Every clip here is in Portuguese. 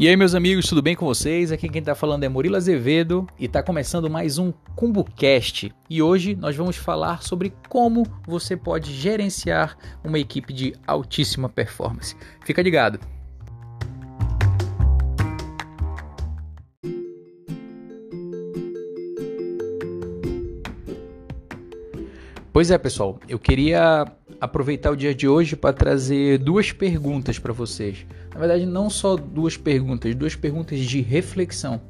E aí, meus amigos, tudo bem com vocês? Aqui quem está falando é Murilo Azevedo e está começando mais um CumboCast. E hoje nós vamos falar sobre como você pode gerenciar uma equipe de altíssima performance. Fica ligado! Pois é, pessoal, eu queria aproveitar o dia de hoje para trazer duas perguntas para vocês. Na verdade, não só duas perguntas, duas perguntas de reflexão.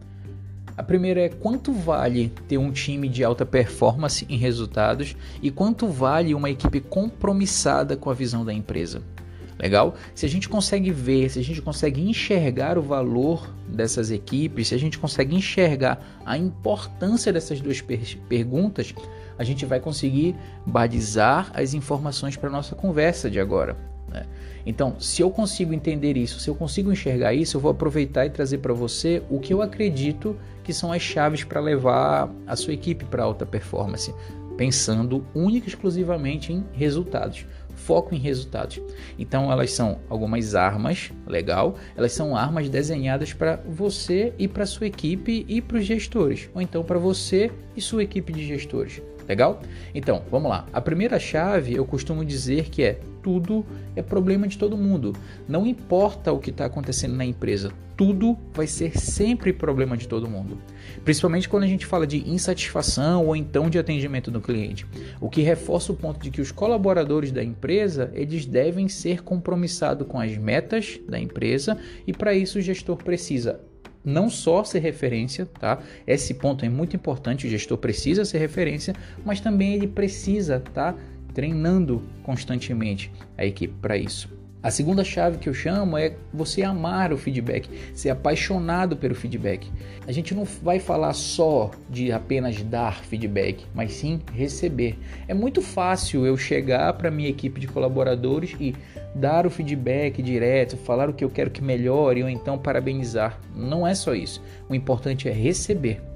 A primeira é quanto vale ter um time de alta performance em resultados e quanto vale uma equipe compromissada com a visão da empresa. Legal? Se a gente consegue ver, se a gente consegue enxergar o valor dessas equipes, se a gente consegue enxergar a importância dessas duas per perguntas, a gente vai conseguir badizar as informações para nossa conversa de agora. Né? Então, se eu consigo entender isso, se eu consigo enxergar isso, eu vou aproveitar e trazer para você o que eu acredito que são as chaves para levar a sua equipe para alta performance, pensando única e exclusivamente em resultados foco em resultados. Então elas são algumas armas, legal? Elas são armas desenhadas para você e para sua equipe e para os gestores, ou então para você e sua equipe de gestores. Legal? Então, vamos lá. A primeira chave eu costumo dizer que é tudo é problema de todo mundo. Não importa o que está acontecendo na empresa, tudo vai ser sempre problema de todo mundo. Principalmente quando a gente fala de insatisfação ou então de atendimento do cliente. O que reforça o ponto de que os colaboradores da empresa eles devem ser compromissados com as metas da empresa e para isso o gestor precisa não só ser referência, tá? Esse ponto é muito importante, o gestor precisa ser referência, mas também ele precisa, tá? Treinando constantemente a equipe para isso. A segunda chave que eu chamo é você amar o feedback, ser apaixonado pelo feedback. A gente não vai falar só de apenas dar feedback, mas sim receber. É muito fácil eu chegar para minha equipe de colaboradores e dar o feedback direto, falar o que eu quero que melhore ou então parabenizar. Não é só isso. O importante é receber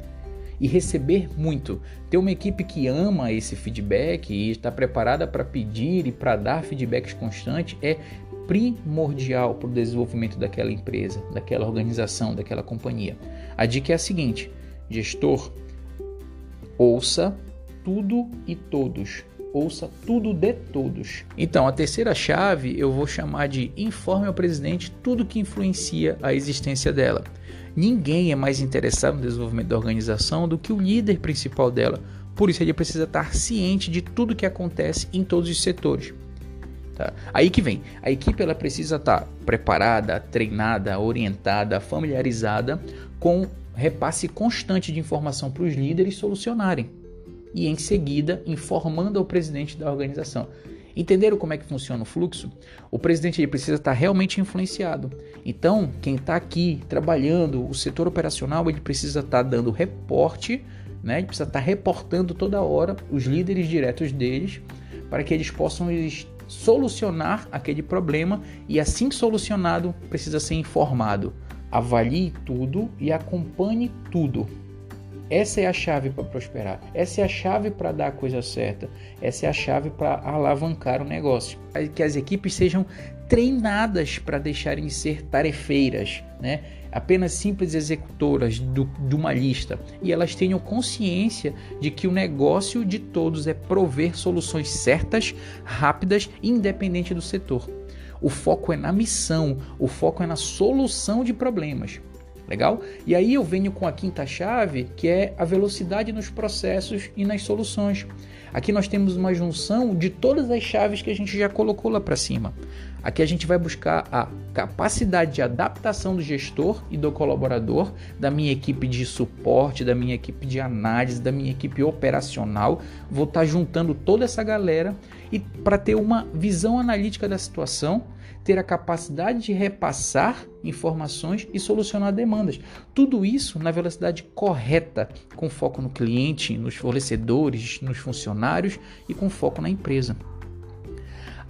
e receber muito. Ter uma equipe que ama esse feedback e está preparada para pedir e para dar feedbacks constantes é primordial para o desenvolvimento daquela empresa, daquela organização, daquela companhia. A dica é a seguinte: gestor, ouça tudo e todos. Ouça tudo de todos. Então, a terceira chave eu vou chamar de informe ao presidente tudo que influencia a existência dela. Ninguém é mais interessado no desenvolvimento da organização do que o líder principal dela. Por isso, ele precisa estar ciente de tudo que acontece em todos os setores. Tá? Aí que vem, a equipe ela precisa estar preparada, treinada, orientada, familiarizada com repasse constante de informação para os líderes solucionarem e em seguida informando ao presidente da organização. Entenderam como é que funciona o fluxo? O presidente ele precisa estar tá realmente influenciado. Então, quem está aqui trabalhando, o setor operacional, ele precisa estar tá dando reporte, né? ele precisa estar reportando toda hora os líderes diretos deles para que eles possam solucionar aquele problema e assim solucionado precisa ser informado. Avalie tudo e acompanhe tudo. Essa é a chave para prosperar. Essa é a chave para dar a coisa certa. Essa é a chave para alavancar o negócio. Que as equipes sejam treinadas para deixarem de ser tarefeiras, né? apenas simples executoras do, de uma lista e elas tenham consciência de que o negócio de todos é prover soluções certas, rápidas, independente do setor. O foco é na missão, o foco é na solução de problemas. Legal? E aí eu venho com a quinta chave, que é a velocidade nos processos e nas soluções. Aqui nós temos uma junção de todas as chaves que a gente já colocou lá para cima. Aqui a gente vai buscar a capacidade de adaptação do gestor e do colaborador, da minha equipe de suporte, da minha equipe de análise, da minha equipe operacional. Vou estar tá juntando toda essa galera e para ter uma visão analítica da situação, ter a capacidade de repassar informações e solucionar demandas. Tudo isso na velocidade correta, com foco no cliente, nos fornecedores, nos funcionários e com foco na empresa.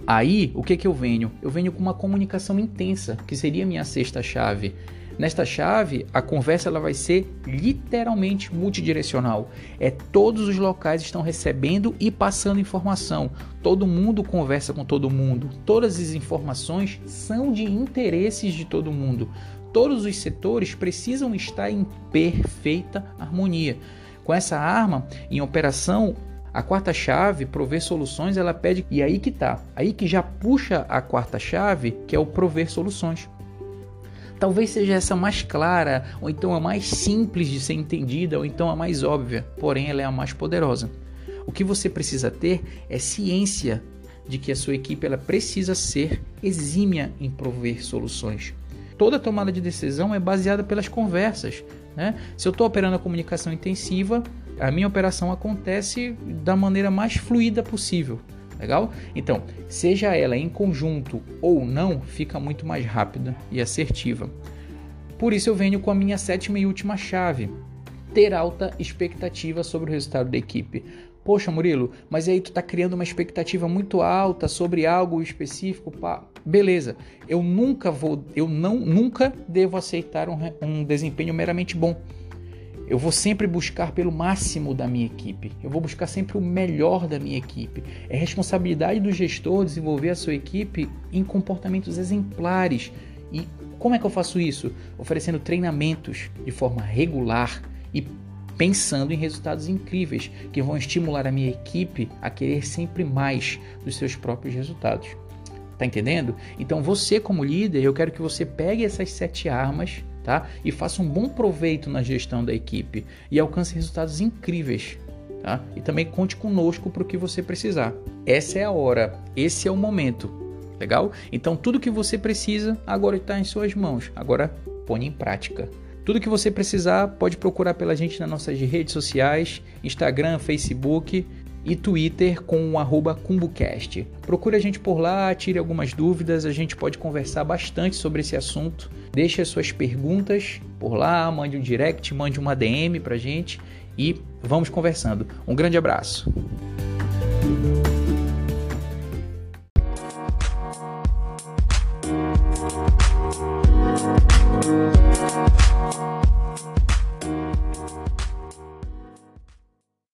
Aí, o que que eu venho? Eu venho com uma comunicação intensa, que seria minha sexta chave. Nesta chave, a conversa ela vai ser literalmente multidirecional. É todos os locais estão recebendo e passando informação. Todo mundo conversa com todo mundo. Todas as informações são de interesses de todo mundo. todos os setores precisam estar em perfeita harmonia. Com essa arma em operação, a quarta chave, prover soluções, ela pede e aí que tá. Aí que já puxa a quarta chave, que é o prover soluções. Talvez seja essa mais clara, ou então a mais simples de ser entendida, ou então a mais óbvia, porém ela é a mais poderosa. O que você precisa ter é ciência de que a sua equipe ela precisa ser exímia em prover soluções. Toda tomada de decisão é baseada pelas conversas. Né? Se eu estou operando a comunicação intensiva, a minha operação acontece da maneira mais fluida possível. Legal? Então, seja ela em conjunto ou não, fica muito mais rápida e assertiva. Por isso eu venho com a minha sétima e última chave: ter alta expectativa sobre o resultado da equipe. Poxa, Murilo, mas aí tu tá criando uma expectativa muito alta sobre algo específico, pá. Beleza. Eu nunca vou, eu não nunca devo aceitar um, um desempenho meramente bom. Eu vou sempre buscar pelo máximo da minha equipe. Eu vou buscar sempre o melhor da minha equipe. É responsabilidade do gestor desenvolver a sua equipe em comportamentos exemplares. E como é que eu faço isso? Oferecendo treinamentos de forma regular e pensando em resultados incríveis que vão estimular a minha equipe a querer sempre mais dos seus próprios resultados. Tá entendendo? Então você como líder, eu quero que você pegue essas sete armas tá? E faça um bom proveito na gestão da equipe e alcance resultados incríveis, tá? E também conte conosco para o que você precisar. Essa é a hora, esse é o momento, legal? Então tudo que você precisa agora está em suas mãos. Agora põe em prática. Tudo que você precisar pode procurar pela gente nas nossas redes sociais, Instagram, Facebook e Twitter com o arroba CumbuCast. Procure a gente por lá, tire algumas dúvidas, a gente pode conversar bastante sobre esse assunto. Deixe as suas perguntas por lá, mande um direct, mande uma DM pra gente e vamos conversando. Um grande abraço.